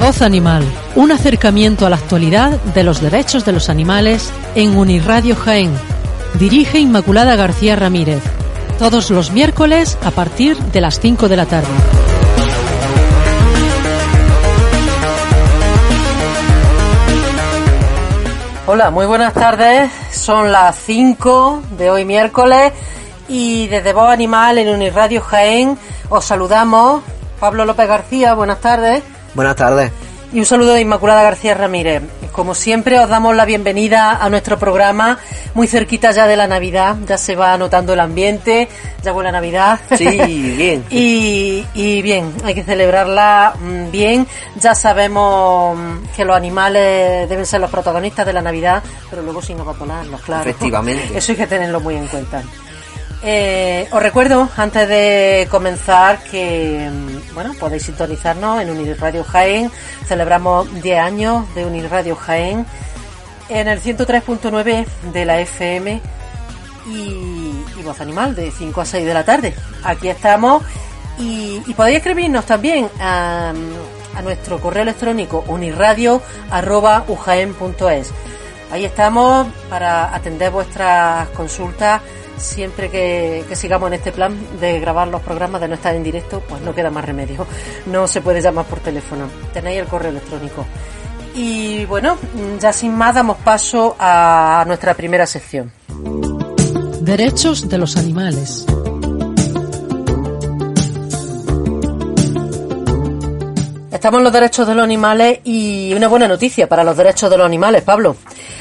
Voz Animal, un acercamiento a la actualidad de los derechos de los animales en Unirradio Jaén. Dirige Inmaculada García Ramírez. Todos los miércoles a partir de las 5 de la tarde. Hola, muy buenas tardes. Son las 5 de hoy miércoles y desde Voz Animal en Unirradio Jaén os saludamos. Pablo López García, buenas tardes. Buenas tardes. Y un saludo de Inmaculada García Ramírez. Como siempre, os damos la bienvenida a nuestro programa, muy cerquita ya de la Navidad, ya se va notando el ambiente, ya huele a Navidad. Sí, bien. y, y bien, hay que celebrarla mm, bien. Ya sabemos mm, que los animales deben ser los protagonistas de la Navidad, pero luego sin abatonarlos, claro. Efectivamente. Eso hay que tenerlo muy en cuenta. Eh, os recuerdo, antes de comenzar, que mm, bueno, podéis sintonizarnos en Unir Radio Jaén. Celebramos 10 años de Unir Radio Jaén en el 103.9 de la FM y, Voz Animal de 5 a 6 de la tarde. Aquí estamos y, podéis escribirnos también a, a nuestro correo electrónico unirradio.ujaen.es. Ahí estamos para atender vuestras consultas siempre que, sigamos en este plan de grabar los programas, de no estar en directo, pues no queda más remedio. No se puede llamar por teléfono. Tenéis el correo electrónico. Y bueno, ya sin más damos paso a nuestra primera sección. Derechos de los animales. Estamos en los derechos de los animales y una buena noticia para los derechos de los animales, Pablo.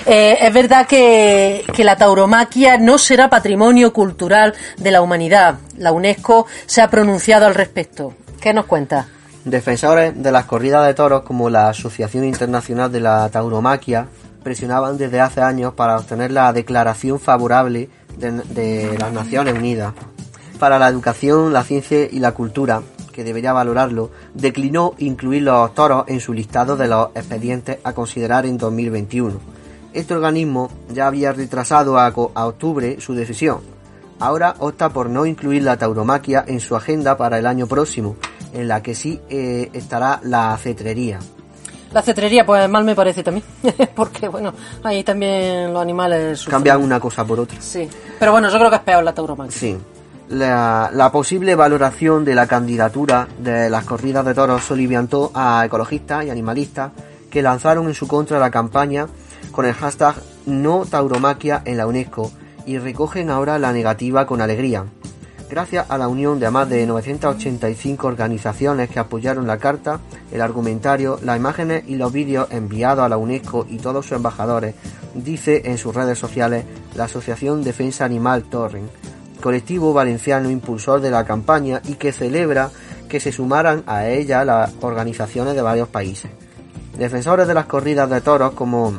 Eh, es verdad que, la tauromaquia no será patrimonio cultural de la humanidad. La UNESCO se ha pronunciado al respecto. ¿Qué nos cuenta? Defensores de las corridas de toros como la Asociación Internacional de la Tauromaquia presionaban desde hace años para obtener la declaración favorable de las Naciones Unidas para la educación, la ciencia y la cultura que debería valorarlo, declinó incluir los toros en su listado de los expedientes a considerar en 2021. Este organismo ya había retrasado a, a octubre su decisión. Ahora opta por no incluir la tauromaquia en su agenda para el año próximo, en la que sí eh, estará la cetrería. La cetrería, pues mal me parece también, porque bueno, ahí también los animales sufren. cambian una cosa por otra. Sí, pero bueno, yo creo que es peor la tauromaquia. Sí. La, posible valoración de la candidatura de las corridas de toros soliviantó a ecologistas y animalistas que lanzaron en su contra la campaña con el hashtag no tauromaquia en la UNESCO y recogen ahora la negativa con alegría. Gracias a la unión de más de 985 organizaciones que apoyaron la carta, el argumentario, las imágenes y los vídeos enviados a la UNESCO y todos sus embajadores, dice en sus redes sociales la Asociación Defensa Animal Torrent, colectivo valenciano impulsor de la campaña y que celebra que se sumaran a ella las organizaciones de varios países. Defensores de las corridas de toros como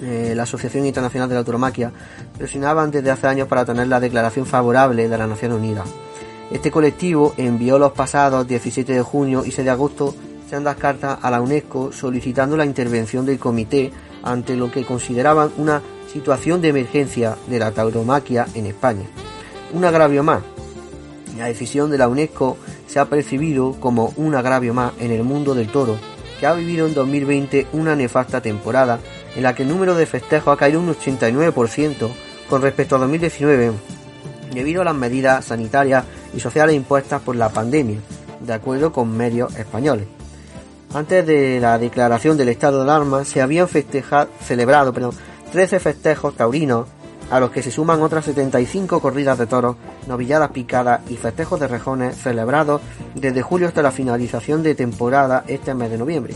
eh, la Asociación Internacional de la Tauromaquia presionaban desde hace años para tener la declaración favorable de la Nación Unida. Este colectivo envió los pasados 17 de junio y 6 de agosto sendas cartas a la UNESCO solicitando la intervención del comité ante lo que consideraban una situación de emergencia de la tauromaquia en España. Un agravio más. La decisión de la UNESCO se ha percibido como un agravio más en el mundo del toro, que ha vivido en 2020 una nefasta temporada en la que el número de festejos ha caído un 89% con respecto a 2019, debido a las medidas sanitarias y sociales impuestas por la pandemia, de acuerdo con medios españoles. Antes de la declaración del estado de alarma se habían festejado, celebrado perdón, 13 festejos taurinos, a los que se suman otras 75 corridas de toros, novilladas picadas y festejos de rejones celebrados desde julio hasta la finalización de temporada este mes de noviembre.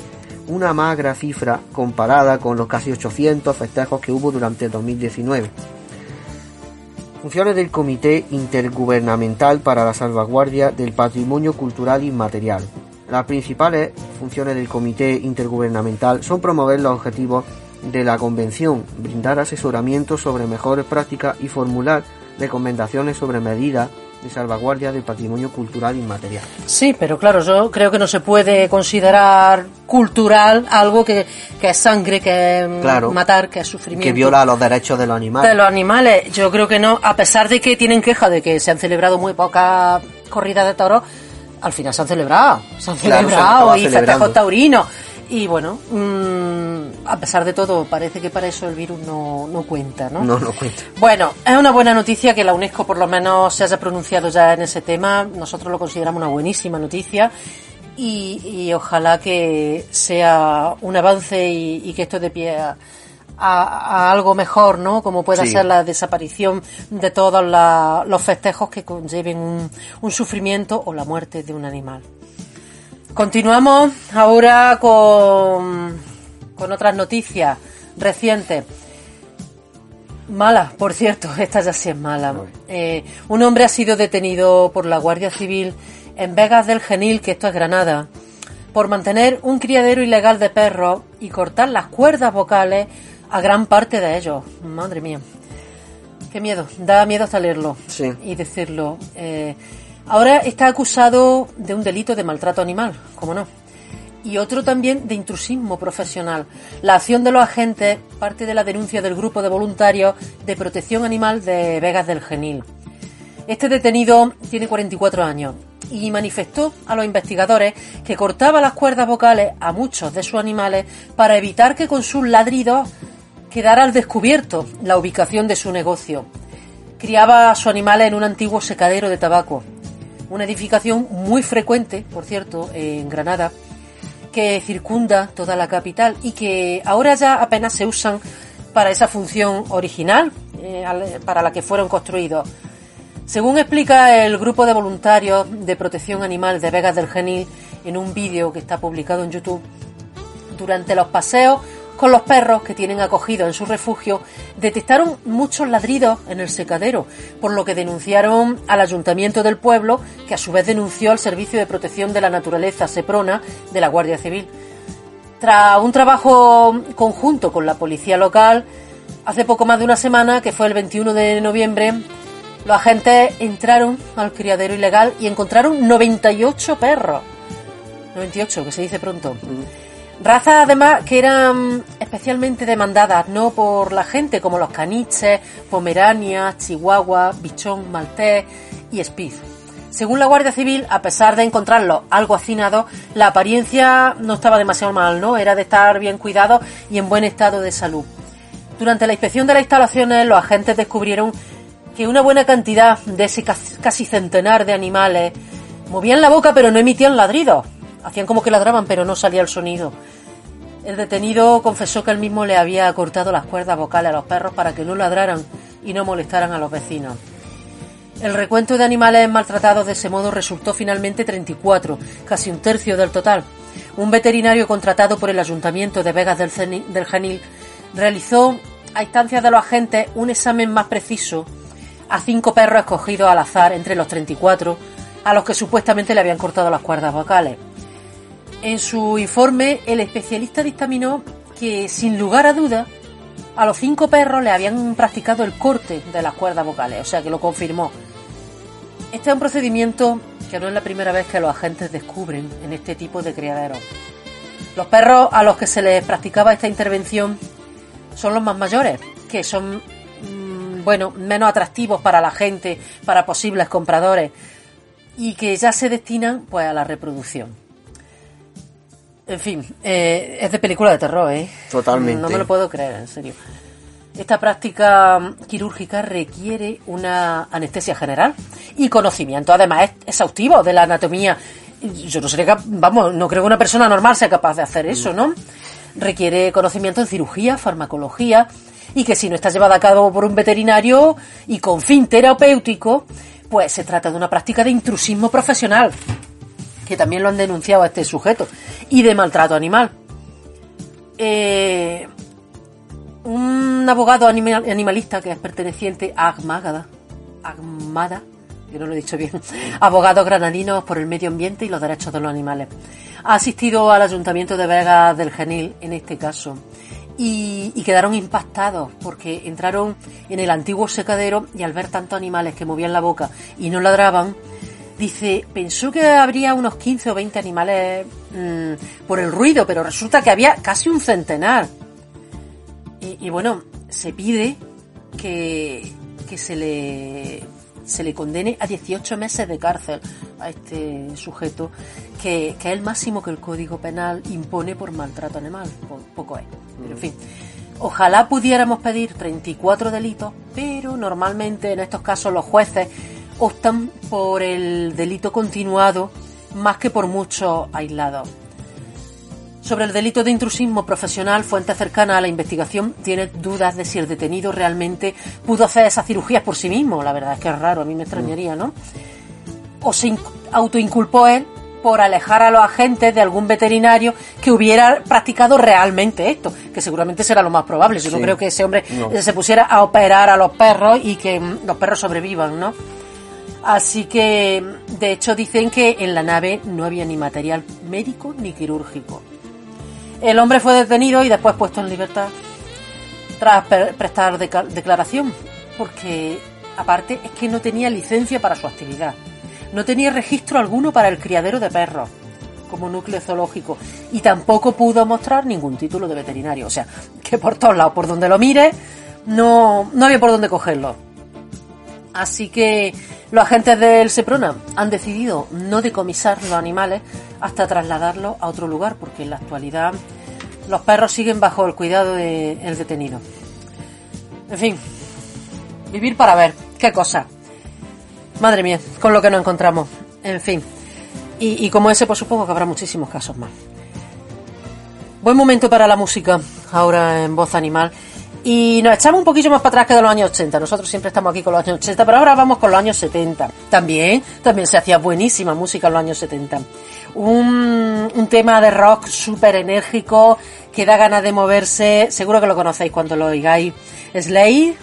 Una magra cifra comparada con los casi 800 festejos que hubo durante el 2019. Funciones del Comité Intergubernamental para la Salvaguardia del Patrimonio Cultural Inmaterial. Las principales funciones del Comité Intergubernamental son promover los objetivos de la Convención, brindar asesoramiento sobre mejores prácticas y formular recomendaciones sobre medidas de salvaguardia del patrimonio cultural inmaterial. Sí, pero claro, yo creo que no se puede considerar cultural algo que, que es sangre, que es Claro. matar, que es sufrimiento. Que viola los derechos de los animales. De los animales, yo creo que no, a pesar de que tienen queja de que se han celebrado muy pocas corridas de toros, al final se han celebrado, se han Claro, se celebrado acabado y festejos taurinos. Y bueno, mm, a pesar de todo, parece que para eso el virus no, no cuenta, ¿no? No, no cuenta. Bueno, es una buena noticia que la UNESCO por lo menos se haya pronunciado ya en ese tema. Nosotros lo consideramos una buenísima noticia y, y ojalá que sea un avance y, y que esto de pie a, a- a algo mejor, ¿no? Como pueda Sí. ser la desaparición de todos la- los festejos que conlleven un, un sufrimiento o la muerte de un animal. Continuamos ahora con, con otras noticias recientes. Mala, por cierto, esta ya sí es mala. Eh, un hombre ha sido detenido por la Guardia Civil en Vegas del Genil, que esto es Granada, por mantener un criadero ilegal de perros y cortar las cuerdas vocales a gran parte de ellos. Madre mía. Qué miedo, da miedo hasta leerlo Sí. y decirlo. Eh, ahora está acusado de un delito de maltrato animal, ¿cómo no? Y otro también de intrusismo profesional. La acción de los agentes parte de la denuncia del grupo de voluntarios de protección animal de Vegas del Genil. Este detenido tiene 44 años y manifestó a los investigadores que cortaba las cuerdas vocales a muchos de sus animales para evitar que con sus ladridos quedara al descubierto la ubicación de su negocio. Criaba a sus animales en un antiguo secadero de tabaco, una edificación muy frecuente, por cierto, en Granada, que circunda toda la capital y que ahora ya apenas se usan para esa función original eh, para la que fueron construidos. Según explica el grupo de voluntarios de protección animal de Vegas del Genil en un vídeo que está publicado en YouTube, durante los paseos con los perros que tienen acogidos en su refugio, detectaron muchos ladridos en el secadero, por lo que denunciaron al ayuntamiento del pueblo, que a su vez denunció al Servicio de Protección de la Naturaleza, SEPRONA, de la Guardia Civil. Tras un trabajo conjunto con la policía local, hace poco más de una semana, que fue el 21 de noviembre, los agentes entraron al criadero ilegal y encontraron 98 perros. 98, que se dice pronto. Razas además que eran especialmente demandadas, no por la gente, como los caniches, pomeranias, chihuahua, bichón, maltés y spitz. Según la Guardia Civil, a pesar de encontrarlos algo hacinados, la apariencia no estaba demasiado mal, ¿no? Era de estar bien cuidados y en buen estado de salud. Durante la inspección de las instalaciones, los agentes descubrieron que una buena cantidad de ese casi centenar de animales movían la boca pero no emitían ladridos. Hacían como que ladraban pero no salía el sonido. El detenido confesó que él mismo le había cortado las cuerdas vocales a los perros para que no ladraran y no molestaran a los vecinos. El recuento de animales maltratados de ese modo resultó finalmente 34, casi un tercio del total. Un veterinario contratado por el Ayuntamiento de Vegas del, Genil realizó, a instancias de los agentes, un examen más preciso a cinco perros escogidos al azar entre los 34, a los que supuestamente le habían cortado las cuerdas vocales. En su informe, el especialista dictaminó que, sin lugar a duda, a los cinco perros le habían practicado el corte de las cuerdas vocales, o sea que lo confirmó. Este es un procedimiento que no es la primera vez que los agentes descubren en este tipo de criaderos. Los perros a los que se les practicaba esta intervención son los más mayores, que son, mm, bueno, menos atractivos para la gente, para posibles compradores, y que ya se destinan pues a la reproducción. En fin, eh, es de película de terror, ¿eh? Totalmente. No me lo puedo creer, en serio. Esta práctica mm, quirúrgica requiere una anestesia general y conocimiento, además, es exhaustivo de la anatomía. Yo no sería vamos, no creo que una persona normal sea capaz de hacer eso, ¿no? Requiere conocimiento en cirugía, farmacología y que si no está llevada a cabo por un veterinario y con fin terapéutico, pues se trata de una práctica de intrusismo profesional, que también lo han denunciado a este sujeto, y de maltrato animal. Eh, un abogado animal- animalista que es perteneciente a Agmagada, Agmada, que no lo he dicho bien, abogados granadinos por el medio ambiente y los derechos de los animales. Ha asistido al Ayuntamiento de Vega del Genil en este caso y, quedaron impactados porque entraron en el antiguo secadero y al ver tantos animales que movían la boca y no ladraban, dice, pensó que habría unos 15 o 20 animales mm, por el ruido, pero resulta que había casi un centenar. Y, bueno, se pide que, que se le se le condene a 18 meses de cárcel a este sujeto, que, es el máximo que el Código Penal impone por maltrato animal. Poco es. Pero en fin. Ojalá pudiéramos pedir 34 delitos, pero normalmente en estos casos los jueces optan por el delito continuado más que por muchos aislados. Sobre el delito de intrusismo profesional, fuente cercana a la investigación tiene dudas de si el detenido realmente pudo hacer esas cirugías por sí mismo. La verdad es que es raro, a mí me extrañaría, ¿no? O se autoinculpó él por alejar a los agentes de algún veterinario que hubiera practicado realmente esto, que seguramente será lo más probable. Yo no creo que ese hombre se pusiera a operar a los perros y que mm, los perros sobrevivan, ¿no? Así que, de hecho, dicen que en la nave no había ni material médico ni quirúrgico. El hombre fue detenido y después puesto en libertad tras prestar declaración, porque aparte es que no tenía licencia para su actividad. No tenía registro alguno para el criadero de perros como núcleo zoológico y tampoco pudo mostrar ningún título de veterinario. O sea, que por todos lados, por donde lo mire, no, no había por dónde cogerlo. Así que los agentes del Seprona han decidido no decomisar los animales hasta trasladarlos a otro lugar, porque en la actualidad los perros siguen bajo el cuidado del detenido. En fin, vivir para ver, qué cosa. Madre mía, con lo que nos encontramos. En fin. Y, y como ese, pues supongo que habrá muchísimos casos más. Buen momento para la música, ahora en voz animal. Y nos echamos un poquillo más para atrás que de los años 80. Nosotros siempre estamos aquí con los años 80, pero ahora vamos con los años 70. También, también se hacía buenísima música en los años 70. Un, un tema de rock súper enérgico que da ganas de moverse. Seguro que lo conocéis cuando lo oigáis. Slay,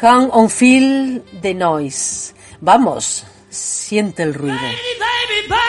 Come on Feel the Noise. Vamos, siente el ruido. Baby, baby, baby.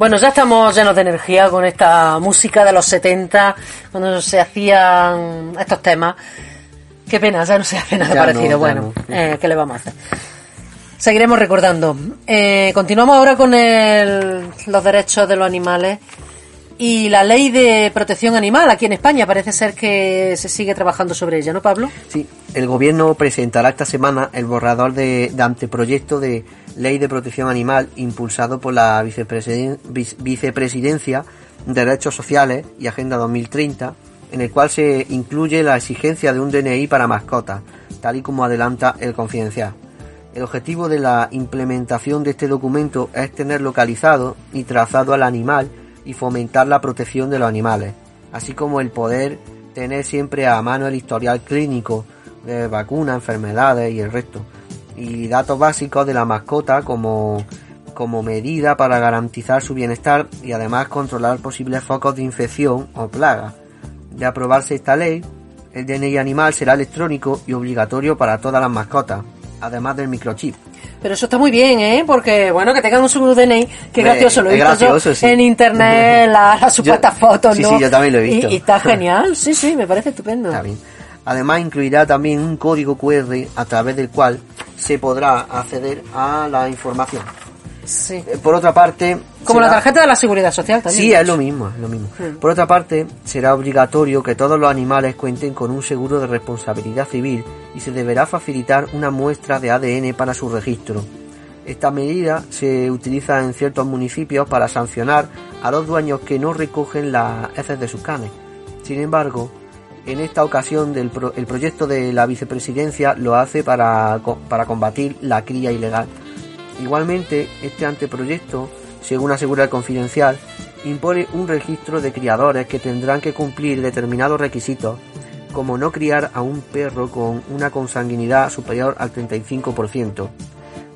Bueno, ya estamos llenos de energía con esta música de los 70, cuando se hacían estos temas. Qué pena, ya no se hace nada Ya parecido. no, bueno, no. eh, ¿qué le vamos a hacer? Seguiremos recordando. Eh, continuamos ahora con el- los derechos de los animales y la ley de protección animal aquí en España. Parece ser que se sigue trabajando sobre ella, ¿no, Pablo? Sí, el gobierno presentará esta semana el borrador de, de anteproyecto de ley de protección animal impulsado por la vicepresiden- vice- vicepresidencia de Derechos Sociales y Agenda 2030, en el cual se incluye la exigencia de un DNI para mascotas, tal y como adelanta el confidencial. El objetivo de la implementación de este documento es tener localizado y trazado al animal y fomentar la protección de los animales, así como el poder tener siempre a mano el historial clínico de vacunas, enfermedades y el resto, y datos básicos de la mascota como, como medida para garantizar su bienestar y además controlar posibles focos de infección o plagas. De aprobarse esta ley, el DNI animal será electrónico y obligatorio para todas las mascotas, además del microchip. Pero eso está muy bien, ¿eh? Porque, bueno, que tengan un su DNI, que gracioso, lo he visto yo gracioso, sí. en internet, las las supuestas fotos, sí, ¿no? sí, yo también lo he visto. Y, y está genial, sí, sí, me parece estupendo. Está bien. Además incluirá también un código QR a través del cual se podrá acceder a la información. Sí. Eh, Por otra parte, Como la será- tarjeta de la seguridad social también. Sí, es lo mismo, es lo mismo. Sí. Por otra parte, será obligatorio que todos los animales cuenten con un seguro de responsabilidad civil y se deberá facilitar una muestra de ADN para su registro. Esta medida se utiliza en ciertos municipios para sancionar a los dueños que no recogen las heces de sus canes. Sin embargo, en esta ocasión del pro- el proyecto de la vicepresidencia lo hace para, para combatir la cría ilegal. Igualmente, este anteproyecto, según asegura el confidencial, impone un registro de criadores que tendrán que cumplir determinados requisitos, como no criar a un perro con una consanguinidad superior al 35%.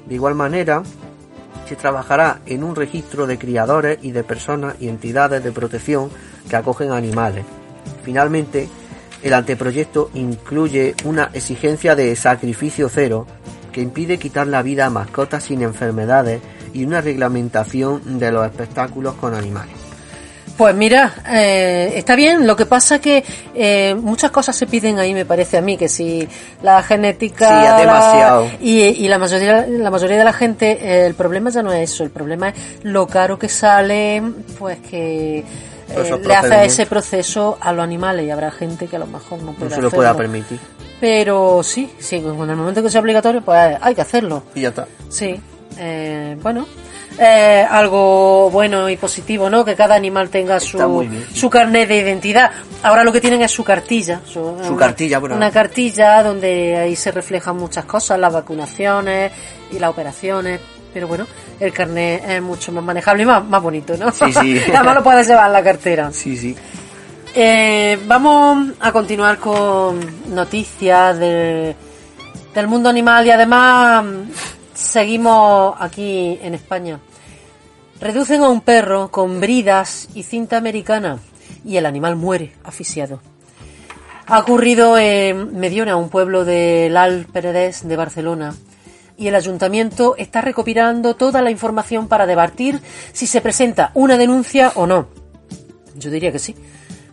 De igual manera, se trabajará en un registro de criadores y de personas y entidades de protección que acogen animales. Finalmente, el anteproyecto incluye una exigencia de sacrificio cero que impide quitar la vida a mascotas sin enfermedades y una reglamentación de los espectáculos con animales. Pues mira, eh, está bien. Lo que pasa que eh, muchas cosas se piden ahí, me parece a mí, que si la genética Sí, demasiado. la- y, y la mayoría, la mayoría de la gente, eh, el problema ya no es eso. El problema es lo caro que sale, pues que eh, le hace ese proceso a los animales y habrá gente que a lo mejor no se lo hacerlo. pueda permitir. Pero sí, sí, en el momento que sea obligatorio, pues hay que hacerlo. Y ya está. Sí, eh, bueno, eh, algo bueno y positivo, ¿no? Que cada animal tenga su, su carnet de identidad. Ahora lo que tienen es su cartilla. Su, una- cartilla, bueno. Una cartilla donde ahí se reflejan muchas cosas, las vacunaciones y las operaciones. Pero bueno, el carnet es mucho más manejable y más, más bonito, ¿no? Sí, sí. Además lo puedes llevar en la cartera. Sí, sí. Eh, vamos a continuar con noticias de- del mundo animal y además mm, seguimos aquí en España. Reducen a un perro con bridas y cinta americana y el animal muere asfixiado. Ha ocurrido en Mediona, un pueblo del Al Penedès de Barcelona, y el ayuntamiento está recopilando toda la información para debatir si se presenta una denuncia o no. Yo diría que sí,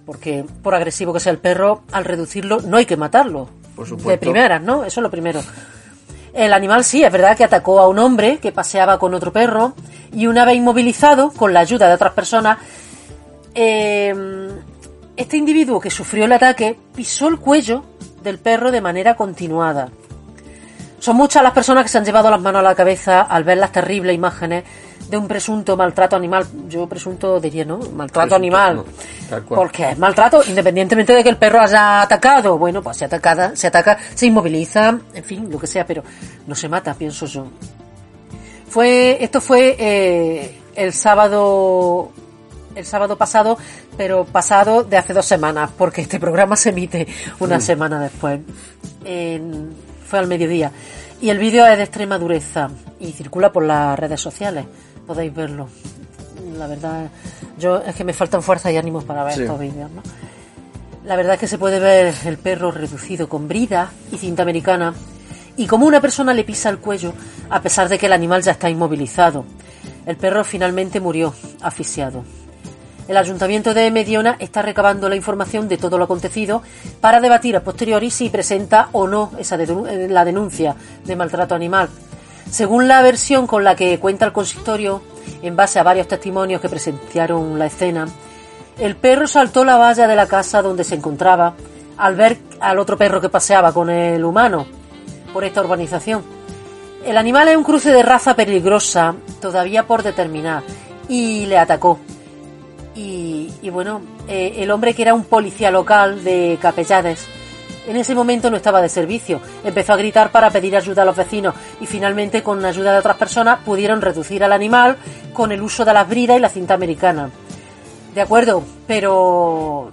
porque por agresivo que sea el perro, al reducirlo no hay que matarlo. Por supuesto. De primeras, ¿no? Eso es lo primero. El animal sí, es verdad que atacó a un hombre que paseaba con otro perro y una vez inmovilizado, con la ayuda de otras personas, eh, este individuo que sufrió el ataque pisó el cuello del perro de manera continuada. Son muchas las personas que se han llevado las manos a la cabeza al ver las terribles imágenes de un presunto maltrato animal. Yo presunto diría, ¿no? Maltrato Presunto, animal. no, tal cual. Porque es maltrato independientemente de que el perro haya atacado. Bueno, pues se atacada, se ataca, se inmoviliza, en fin, lo que sea, pero no se mata, pienso yo. Fue, esto fue eh, el sábado, el sábado pasado, pero pasado de hace dos semanas, porque este programa se emite una semana después. En- fue al mediodía. Y el vídeo es de extrema dureza y circula por las redes sociales. Podéis verlo. La verdad, yo es que me faltan fuerzas y ánimos para ver Sí. estos vídeos, ¿no? La verdad es que se puede ver el perro reducido con brida y cinta americana y como una persona le pisa el cuello a pesar de que el animal ya está inmovilizado. El perro finalmente murió, asfixiado. El ayuntamiento de Mediona está recabando la información de todo lo acontecido para debatir a posteriori si presenta o no esa eh, la denuncia de maltrato animal. Según la versión con la que cuenta el consistorio, en base a varios testimonios que presenciaron la escena, el perro saltó la valla de la casa donde se encontraba al ver al otro perro que paseaba con el humano por esta urbanización. El animal es un cruce de raza peligrosa, todavía por determinar, y le atacó. Y, bueno, eh, el hombre que era un policía local de Capellanes, en ese momento no estaba de servicio. Empezó a gritar para pedir ayuda a los vecinos y finalmente con ayuda de otras personas pudieron reducir al animal con el uso de las bridas y la cinta americana. De acuerdo, pero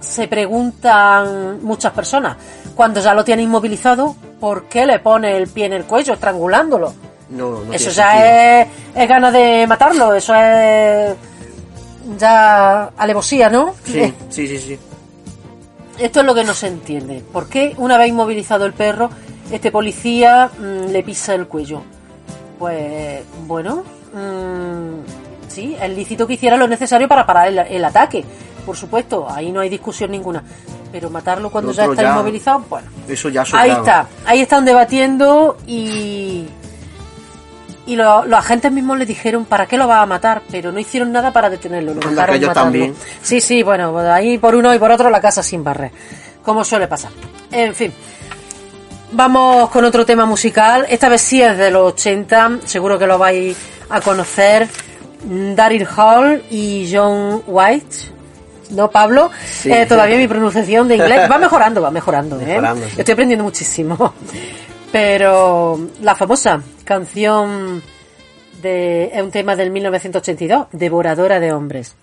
se preguntan muchas personas, cuando ya lo tiene inmovilizado, ¿por qué le pone el pie en el cuello estrangulándolo? No, no eso ya es, es ganas de matarlo, eso es ya alevosía, ¿no? Sí, sí, sí, sí. Esto es lo que no se entiende. ¿Por qué una vez inmovilizado el perro, este policía mm, le pisa el cuello? Pues bueno, mm, sí, es lícito que hiciera lo necesario para parar el, ataque. Por supuesto, ahí no hay discusión ninguna. Pero matarlo cuando ya está inmovilizado, bueno. Eso ya Ahí está, ahí están debatiendo y y los agentes mismos le dijeron para qué lo va a matar, pero no hicieron nada para detenerlo. Lo también. Sí, sí, bueno, ahí por uno y por otro la casa sin barrer, como suele pasar. En fin, vamos con otro tema musical. Esta vez sí es de los 80, seguro que lo vais a conocer. Daryl Hall y John White. ¿No, Pablo? Eh, todavía mi pronunciación de inglés va mejorando, va mejorando. ¿eh? Estoy aprendiendo muchísimo. Pero la famosa canción de un tema del 1982, Devoradora de hombres.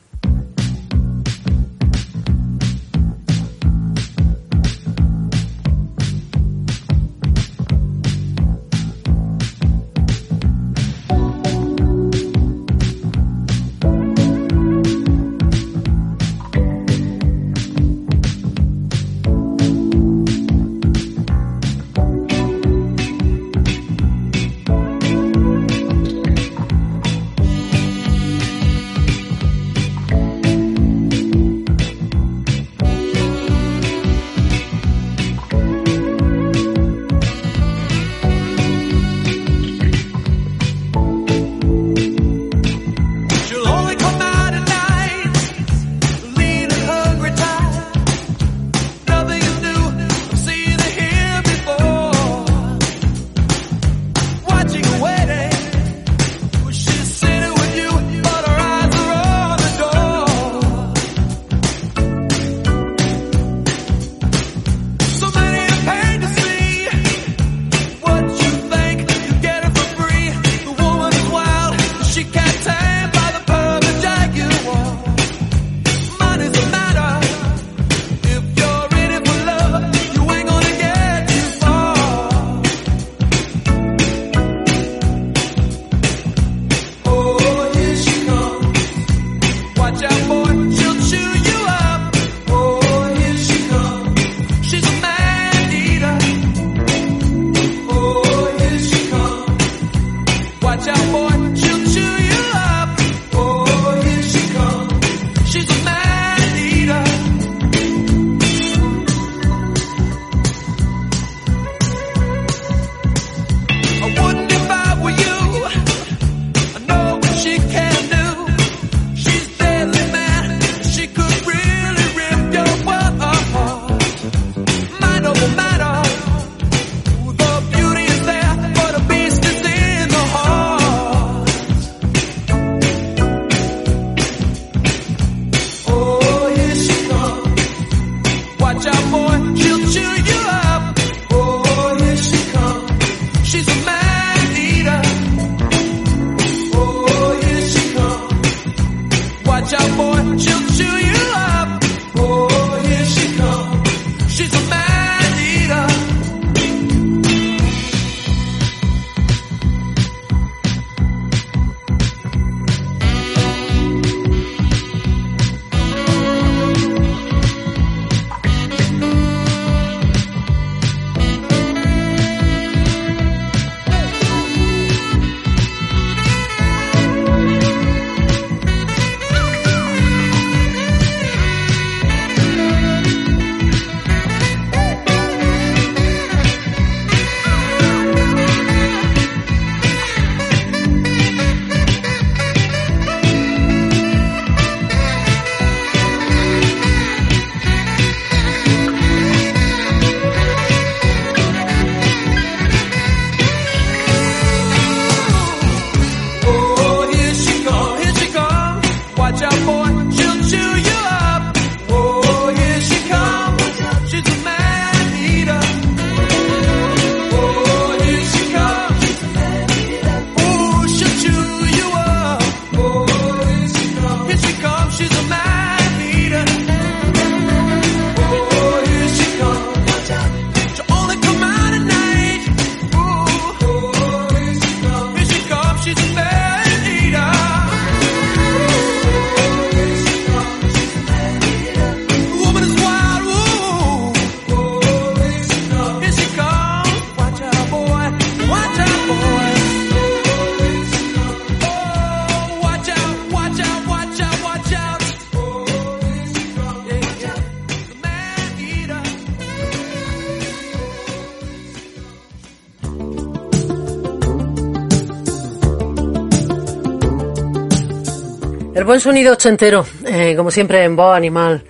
Buen sonido ochentero, eh, como siempre en voz animal.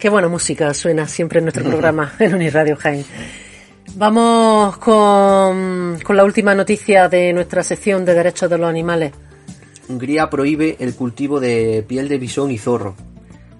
Qué buena música suena siempre en nuestro programa en Uniradio Jaén. Vamos con, con la última noticia de nuestra sección de derechos de los animales. Hungría prohíbe el cultivo de piel de bisón y zorro.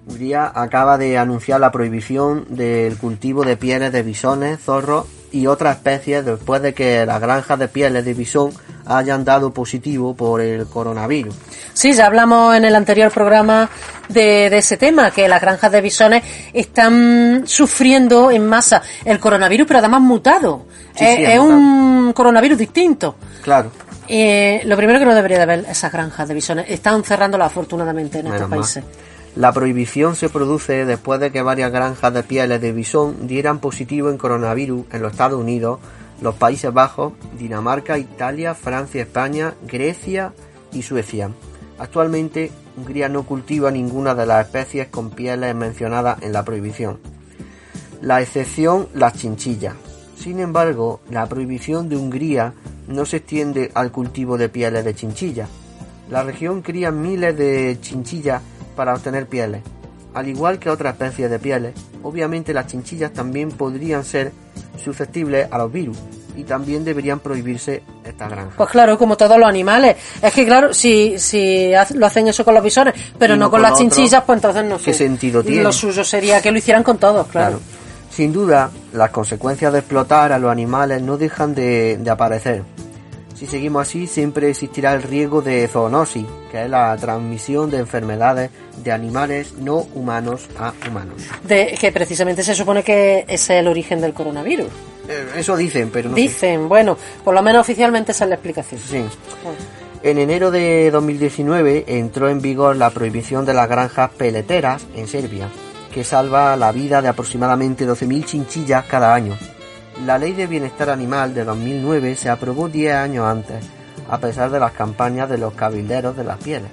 Hungría acaba de anunciar la prohibición del cultivo de pieles de bisones, zorros y otras especies después de que las granjas de pieles de bisón hayan dado positivo por el coronavirus. Sí, ya hablamos en el anterior programa de, de, ese tema, que las granjas de bisones están sufriendo en masa el coronavirus, pero además mutado. Sí, es, sí, es es un coronavirus distinto. Claro. Eh, lo primero que no debería de haber esas granjas de bisones. Están cerrándolas afortunadamente en estos Menos países. La prohibición se produce después de que varias granjas de pieles de bisón dieran positivo en coronavirus en los Estados Unidos, los Países Bajos, Dinamarca, Italia, Francia, España, Grecia y Suecia. Actualmente, Hungría no cultiva ninguna de las especies con pieles mencionadas en la prohibición. La excepción, las chinchillas. Sin embargo, la prohibición de Hungría no se extiende al cultivo de pieles de chinchilla. La región cría miles de chinchillas para obtener pieles. Al igual que otras especies de pieles, obviamente las chinchillas también podrían ser susceptibles a los virus y también deberían prohibirse estas granjas. Pues claro, como todos los animales. Es que claro, si, si lo hacen eso con los bisones, pero no, no con, con las chinchillas, pues entonces no sé. ¿qué sentido tiene? Lo suyo sería que lo hicieran con todos, claro. Claro. Sin duda, las consecuencias de explotar a los animales no dejan de, de aparecer. Si seguimos así, siempre existirá el riesgo de zoonosis, que es la transmisión de enfermedades de animales no humanos a humanos. De, que precisamente se supone que ese es el origen del coronavirus. Eh, Eso dicen, pero no sé. Dicen, bueno, por lo menos oficialmente esa es la explicación. Sí. En enero de 2019 entró en vigor la prohibición de las granjas peleteras en Serbia, que salva la vida de aproximadamente 12.000 chinchillas cada año. La Ley de Bienestar Animal de 2009 se aprobó 10 años antes, a pesar de las campañas de los cabilderos de las pieles.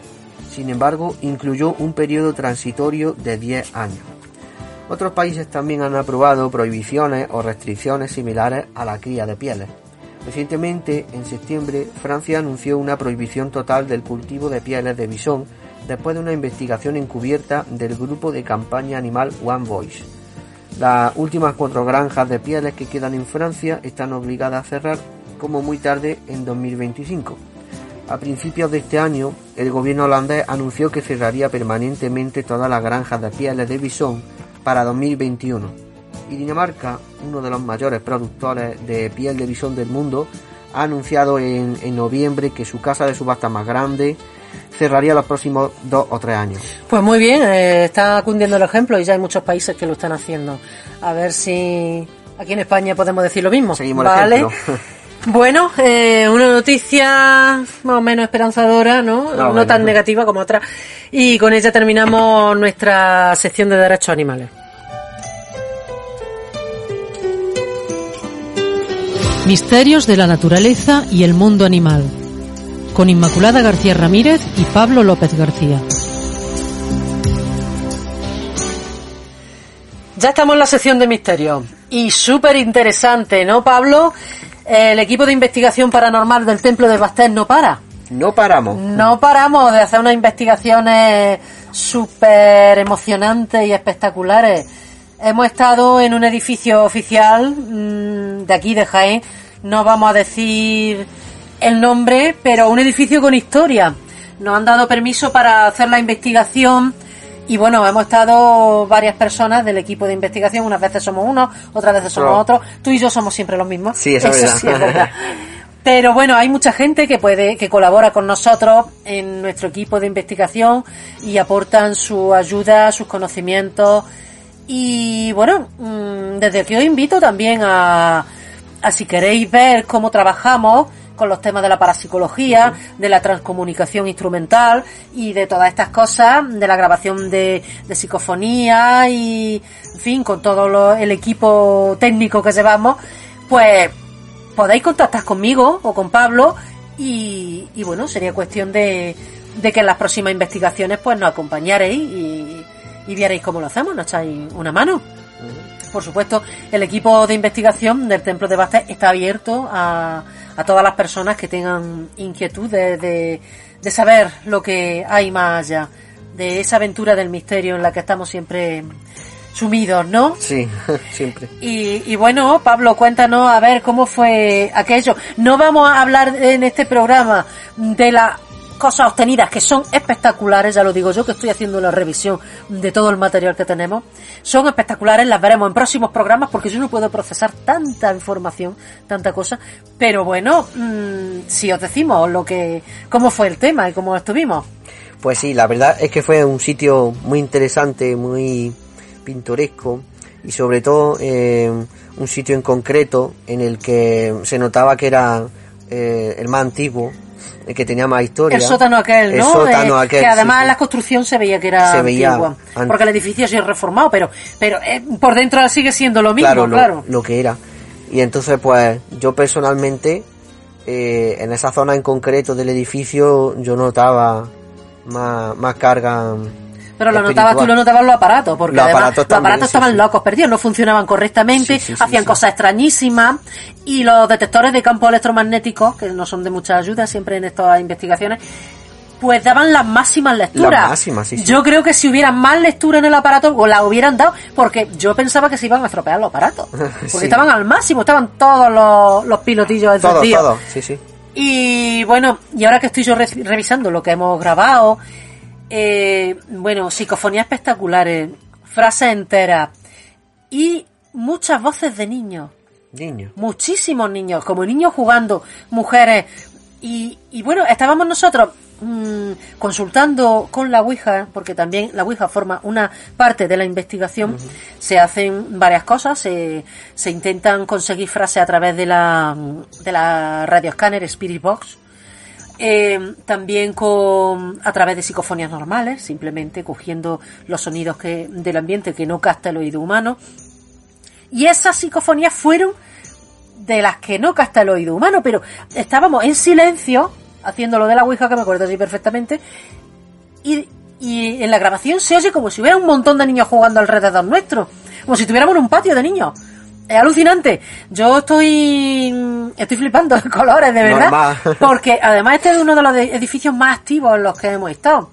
Sin embargo, incluyó un periodo transitorio de 10 años. Otros países también han aprobado prohibiciones o restricciones similares a la cría de pieles. Recientemente, en septiembre, Francia anunció una prohibición total del cultivo de pieles de bisón después de una investigación encubierta del grupo de campaña animal One Voice. Las últimas cuatro granjas de pieles que quedan en Francia están obligadas a cerrar como muy tarde en 2025. A principios de este año, el gobierno holandés anunció que cerraría permanentemente todas las granjas de pieles de bisón para 2021. Y Dinamarca, uno de los mayores productores de piel de bisón del mundo, ha anunciado en, en noviembre que su casa de subasta más grande cerraría los próximos dos o tres años. Pues muy bien, eh, está cundiendo el ejemplo y ya hay muchos países que lo están haciendo. A ver si aquí en España podemos decir lo mismo. Seguimos el ¿Vale? ejemplo. Bueno, eh, una noticia más o menos esperanzadora, ¿no? No, no bueno. tan negativa como otra. Y con ella terminamos nuestra sección de derechos animales. Misterios de la naturaleza y el mundo animal. Con Inmaculada García Ramírez y Pablo López García. Ya estamos en la sección de misterio. Y súper interesante, ¿no, Pablo? El equipo de investigación paranormal del Templo de Bastet no para. No paramos. No paramos de hacer unas investigaciones súper emocionantes y espectaculares. Hemos estado en un edificio oficial mm, de aquí, de Jaén. No vamos a decir el nombre, pero un edificio con historia. Nos han dado permiso para hacer la investigación y bueno, hemos estado varias personas del equipo de investigación. Unas veces somos uno, otras veces somos Claro. otros. Tú y yo somos siempre los mismos. Sí, eso es verdad. sí es verdad. Pero bueno, hay mucha gente que puede, que colabora con nosotros en nuestro equipo de investigación y aportan su ayuda, sus conocimientos. Y bueno, mm, desde aquí os invito también a, a si queréis ver cómo trabajamos con los temas de la parapsicología, de la transcomunicación instrumental y de todas estas cosas, de la grabación de, de psicofonía y, en fin, con todo lo- el equipo técnico que llevamos, pues podéis contactar conmigo o con Pablo y, y bueno, sería cuestión de, de que en las próximas investigaciones pues nos acompañaréis y, y vierais cómo lo hacemos, nos echáis una mano. Por supuesto, el equipo de investigación del Templo de Bastet está abierto a, a todas las personas que tengan inquietud de, de- de saber lo que hay más allá. de esa aventura del misterio en la que estamos siempre sumidos, ¿no? Sí, siempre. Y, y, bueno, Pablo, cuéntanos a ver cómo fue aquello. No vamos a hablar en este programa de las cosas obtenidas que son espectaculares, ya lo digo yo que estoy haciendo la revisión de todo el material que tenemos. Son espectaculares, las veremos en próximos programas porque yo no puedo procesar tanta información, tanta cosa. Pero bueno, mmm, si os decimos lo que, cómo fue el tema y cómo estuvimos. Pues sí, la verdad es que fue un sitio muy interesante, muy pintoresco y sobre todo eh, un sitio en concreto en el que se notaba que era eh, el más antiguo, que tenía más historia. El sótano aquel, ¿no? El sótano eh, aquel, que además sí, la construcción se veía que era Se veía antigua, an- porque el edificio sí es reformado, pero pero eh, por dentro sigue siendo lo mismo, claro, claro. lo, lo que era. Y entonces, pues, yo personalmente, eh, en esa zona en concreto del edificio, yo notaba más, más carga. Pero lo espiritual. notabas tú, lo notabas los aparatos, porque Los además aparatos los aparatos estaban sí. locos, perdidos, no funcionaban correctamente, Sí, sí, sí, hacían cosas extrañísimas, y los detectores de campos electromagnéticos, que no son de mucha ayuda siempre en estas investigaciones, pues daban las máximas lecturas. Las máximas, sí, sí. Yo creo que si hubiera más lectura en el aparato, o la hubieran dado, porque yo pensaba que se iban a estropear los aparatos. Porque Sí. estaban al máximo, estaban todos los, los pilotillos Todo, encendidos. todo, sí, sí. Y bueno, y ahora que estoy yo re- revisando lo que hemos grabado, eh, bueno, psicofonías espectaculares, frases enteras y muchas voces de niños, Niño. muchísimos niños, como niños jugando, mujeres. Y, y bueno, estábamos nosotros mm, consultando con la Ouija, porque también la Ouija forma una parte de la investigación. Se hacen varias cosas, se, se intentan conseguir frases a través de la, de la radioescáner Spirit Box. Eh, también con a través de psicofonías normales, simplemente cogiendo los sonidos que del ambiente que no capta el oído humano. Y esas psicofonías fueron de las que no capta el oído humano, pero estábamos en silencio, haciendo lo de la Ouija, que me acuerdo así perfectamente, y, y en la grabación se oye como si hubiera un montón de niños jugando alrededor nuestro, como si tuviéramos un patio de niños. Es alucinante. Yo estoy estoy flipando de colores, de verdad. Normal. Porque además este es uno de los de- edificios más activos en los que hemos estado.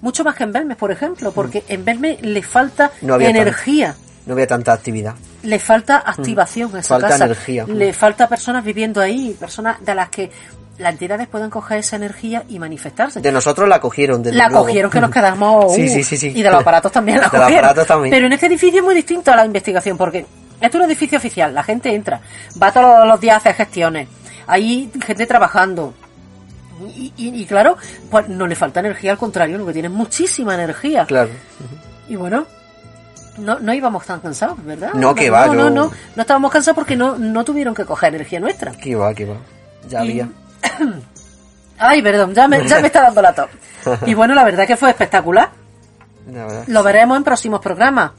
Mucho más que en Belmes, por ejemplo, porque en Belmes le falta Mm. No energía. No había tanta actividad. Le falta activación a esa Mm. Falta casa. energía. Le falta personas viviendo ahí, personas de las que las entidades pueden coger esa energía y manifestarse. De nosotros la cogieron, desde la luego. cogieron que nos quedamos. Uh, sí, sí, sí. Y de los aparatos también la De los cogieron. aparatos también. Pero en este edificio es muy distinto a la investigación porque esto es un edificio oficial, la gente entra, va todos los días a hacer gestiones, hay gente trabajando. Y, y- y claro, pues no le falta energía, al contrario, lo que tiene es muchísima energía. Claro. Y bueno, no, no íbamos tan cansados, ¿verdad? No, que va, no, no, no. no, no estábamos cansados porque no, no tuvieron que coger energía nuestra. Que va, que va. Ya Y- había. Ay, perdón, ya me, ya me está dando la tos. Y bueno, la verdad que fue espectacular. La verdad. Lo veremos en próximos programas.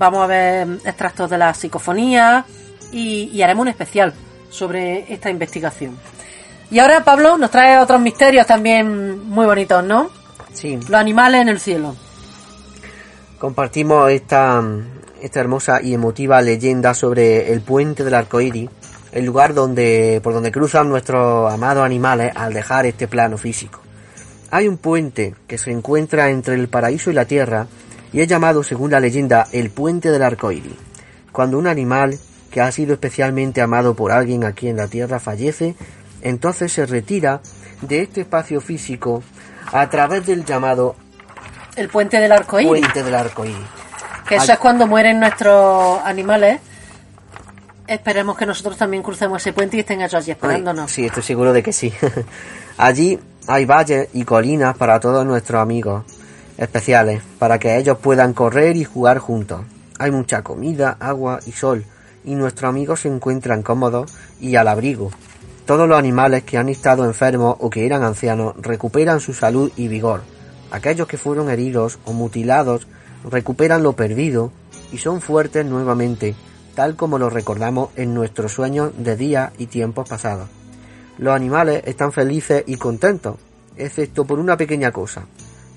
Vamos a ver extractos de la psicofonía y, y haremos un especial sobre esta investigación. Y ahora Pablo nos trae otros misterios también muy bonitos, ¿no? Sí. Los animales en el cielo. Compartimos esta, esta hermosa y emotiva leyenda sobre el puente del arcoíris, el lugar donde, por donde cruzan nuestros amados animales al dejar este plano físico. Hay un puente que se encuentra entre el paraíso y la tierra y es llamado, según la leyenda, el puente del arcoíris. Cuando un animal que ha sido especialmente amado por alguien aquí en la tierra fallece, entonces se retira de este espacio físico a través del llamado El puente del arco iris. puente del arcoíris. Que eso Ay. es cuando mueren nuestros animales. Esperemos que nosotros también crucemos ese puente y estén ellos allí esperándonos. Ay, sí, estoy seguro de que sí. Allí hay valles y colinas para todos nuestros amigos especiales, para que ellos puedan correr y jugar juntos. Hay mucha comida, agua y sol, y nuestros amigos se encuentran cómodos y al abrigo. Todos los animales que han estado enfermos o que eran ancianos recuperan su salud y vigor. Aquellos que fueron heridos o mutilados recuperan lo perdido y son fuertes nuevamente, tal como lo recordamos en nuestros sueños de días y tiempos pasados. Los animales están felices y contentos, excepto por una pequeña cosa.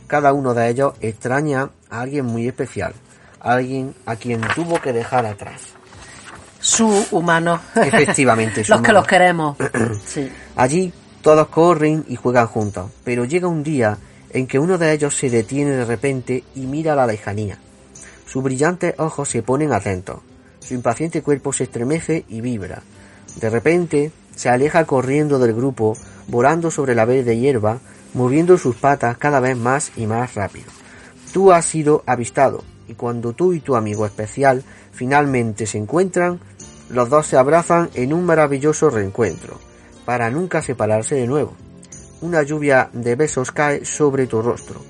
Cada uno de ellos extraña a alguien muy especial, a alguien a quien tuvo que dejar atrás. Su humano. Efectivamente, su los que los queremos. sí. Allí todos corren y juegan juntos, pero llega un día en que uno de ellos se detiene de repente y mira a la lejanía. Sus brillantes ojos se ponen atentos, su impaciente cuerpo se estremece y vibra. De repente se aleja corriendo del grupo, volando sobre la verde hierba, moviendo sus patas cada vez más y más rápido. Tú has sido avistado, y cuando tú y tu amigo especial finalmente se encuentran, los dos se abrazan en un maravilloso reencuentro, para nunca separarse de nuevo. Una lluvia de besos cae sobre tu rostro.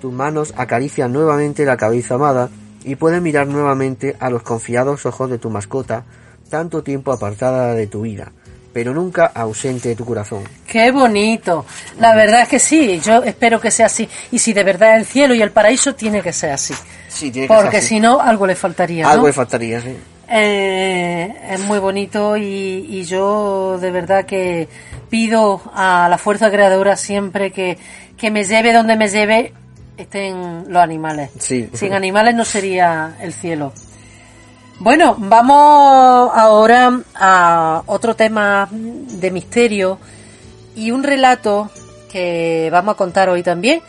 Tus manos acarician nuevamente la cabeza amada y puedes mirar nuevamente a los confiados ojos de tu mascota, tanto tiempo apartada de tu vida, pero nunca ausente de tu corazón. Qué bonito. La verdad es que sí, yo espero que sea así. Y si de verdad el cielo y el paraíso tiene que ser así. Sí, tiene que Porque ser así. si no, algo le faltaría. ¿no? Algo le faltaría, sí. Eh, es muy bonito y, y yo de verdad que pido a la fuerza creadora siempre que, que me lleve donde me lleve estén los animales. Sí. Sin animales no sería el cielo. Bueno, vamos ahora a otro tema de misterio y un relato que vamos a contar hoy también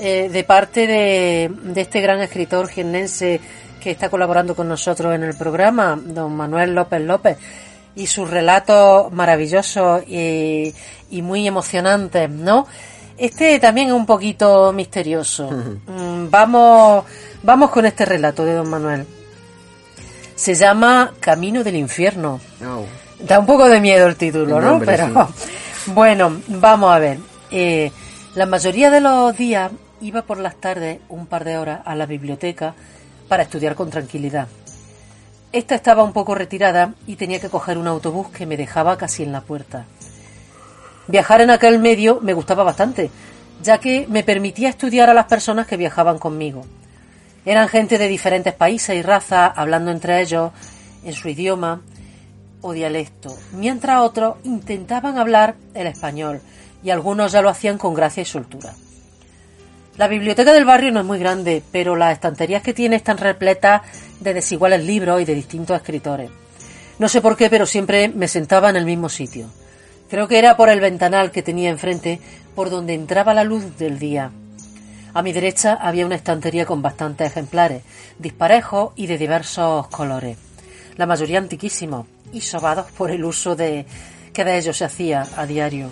eh, de parte de, de este gran escritor jiennense que está colaborando con nosotros en el programa, don Manuel López López, y sus relatos maravillosos y, y muy emocionantes, ¿no? Este también es un poquito misterioso. Mm, Vamos, vamos con este relato de don Manuel. Se llama Camino del Infierno. No. Da un poco de miedo el título, El ¿no? Pero bueno, vamos a ver. Eh, la mayoría de los días iba por las tardes un par de horas a la biblioteca para estudiar con tranquilidad. Esta estaba un poco retirada y tenía que coger un autobús que me dejaba casi en la puerta. Viajar en aquel medio me gustaba bastante, ya que me permitía estudiar a las personas que viajaban conmigo. Eran gente de diferentes países y razas, hablando entre ellos en su idioma o dialecto, mientras otros intentaban hablar el español y algunos ya lo hacían con gracia y soltura. La biblioteca del barrio no es muy grande, pero las estanterías que tiene están repletas de desiguales libros y de distintos escritores. No sé por qué, pero siempre me sentaba en el mismo sitio. Creo que era por el ventanal que tenía enfrente, por donde entraba la luz del día. A mi derecha había una estantería con bastantes ejemplares, disparejos y de diversos colores, la mayoría antiquísimos y sobados por el uso de que de ellos se hacía a diario.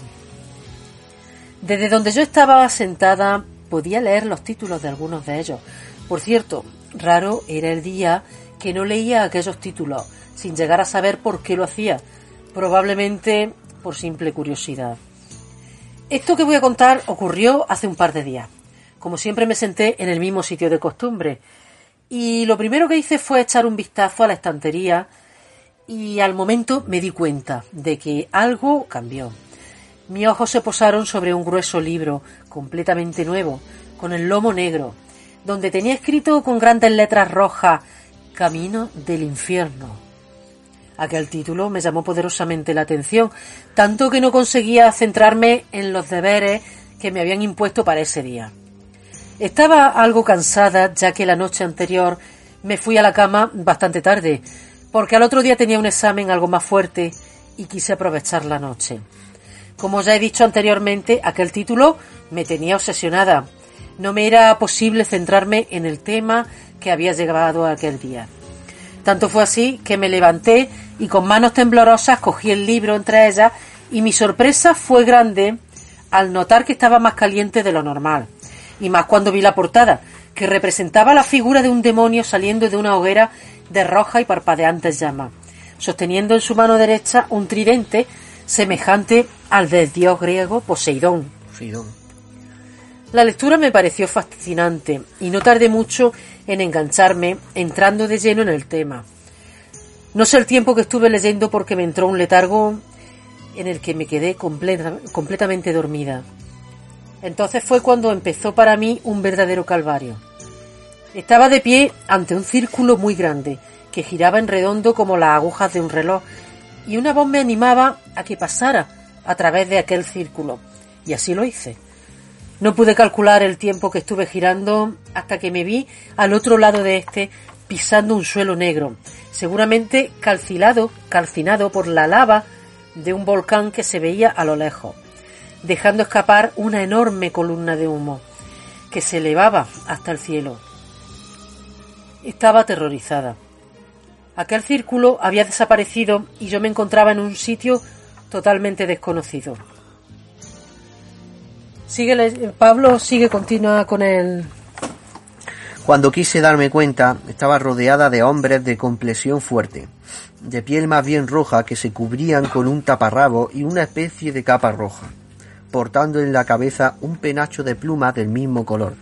Desde donde yo estaba sentada podía leer los títulos de algunos de ellos. Por cierto, raro era el día que no leía aquellos títulos, sin llegar a saber por qué lo hacía, probablemente por simple curiosidad. Esto que voy a contar ocurrió hace un par de días. Como siempre me senté en el mismo sitio de costumbre y lo primero que hice fue echar un vistazo a la estantería y al momento me di cuenta de que algo cambió. Mis ojos se posaron sobre un grueso libro, completamente nuevo, con el lomo negro, donde tenía escrito con grandes letras rojas Camino del infierno. Aquel título me llamó poderosamente la atención, tanto que no conseguía centrarme en los deberes que me habían impuesto para ese día. Estaba algo cansada, ya que la noche anterior me fui a la cama bastante tarde, porque al otro día tenía un examen algo más fuerte y quise aprovechar la noche. Como ya he dicho anteriormente, aquel título me tenía obsesionada. No me era posible centrarme en el tema que había llegado aquel día. Tanto fue así que me levanté y con manos temblorosas cogí el libro entre ellas y mi sorpresa fue grande al notar que estaba más caliente de lo normal. Y más cuando vi la portada, que representaba la figura de un demonio saliendo de una hoguera de roja y parpadeantes llamas, sosteniendo en su mano derecha un tridente semejante al del dios griego Poseidón. La lectura me pareció fascinante y no tardé mucho en engancharme entrando de lleno en el tema. No sé el tiempo que estuve leyendo porque me entró un letargo en el que me quedé completa- completamente dormida. Entonces fue cuando empezó para mí un verdadero calvario. Estaba de pie ante un círculo muy grande que giraba en redondo como las agujas de un reloj y una voz me animaba a que pasara a través de aquel círculo y así lo hice. No pude calcular el tiempo que estuve girando hasta que me vi al otro lado de este pisando un suelo negro, seguramente calcilado, calcinado por la lava de un volcán que se veía a lo lejos, dejando escapar una enorme columna de humo. que se elevaba hasta el cielo. Estaba aterrorizada. Aquel círculo había desaparecido y yo me encontraba en un sitio totalmente desconocido. Sigue, Pablo sigue, continúa con el... Cuando quise darme cuenta, estaba rodeada de hombres de complexión fuerte, de piel más bien roja que se cubrían con un taparrabo y una especie de capa roja, portando en la cabeza un penacho de plumas del mismo color.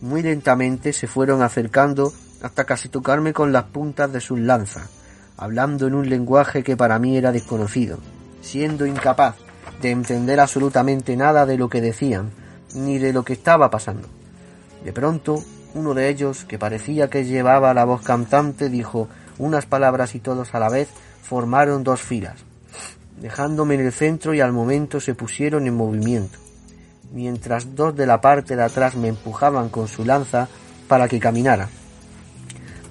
Muy lentamente se fueron acercando hasta casi tocarme con las puntas de sus lanzas, hablando en un lenguaje que para mí era desconocido, siendo incapaz de entender absolutamente nada de lo que decían, ni de lo que estaba pasando. De pronto, uno de ellos, que parecía que llevaba la voz cantante, dijo unas palabras y todos a la vez formaron dos filas, dejándome en el centro y al momento se pusieron en movimiento, mientras dos de la parte de atrás me empujaban con su lanza para que caminara.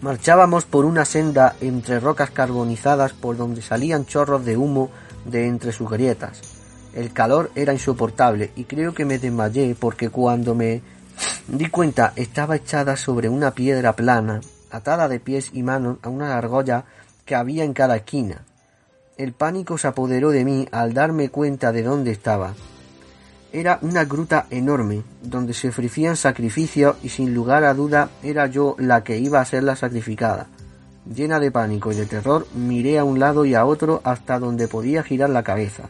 Marchábamos por una senda entre rocas carbonizadas por donde salían chorros de humo de entre sus grietas. El calor era insoportable y creo que me desmayé porque cuando me di cuenta estaba echada sobre una piedra plana, atada de pies y manos a una argolla que había en cada esquina. El pánico se apoderó de mí al darme cuenta de dónde estaba. Era una gruta enorme, donde se ofrecían sacrificios y sin lugar a duda era yo la que iba a ser la sacrificada. Llena de pánico y de terror, miré a un lado y a otro hasta donde podía girar la cabeza.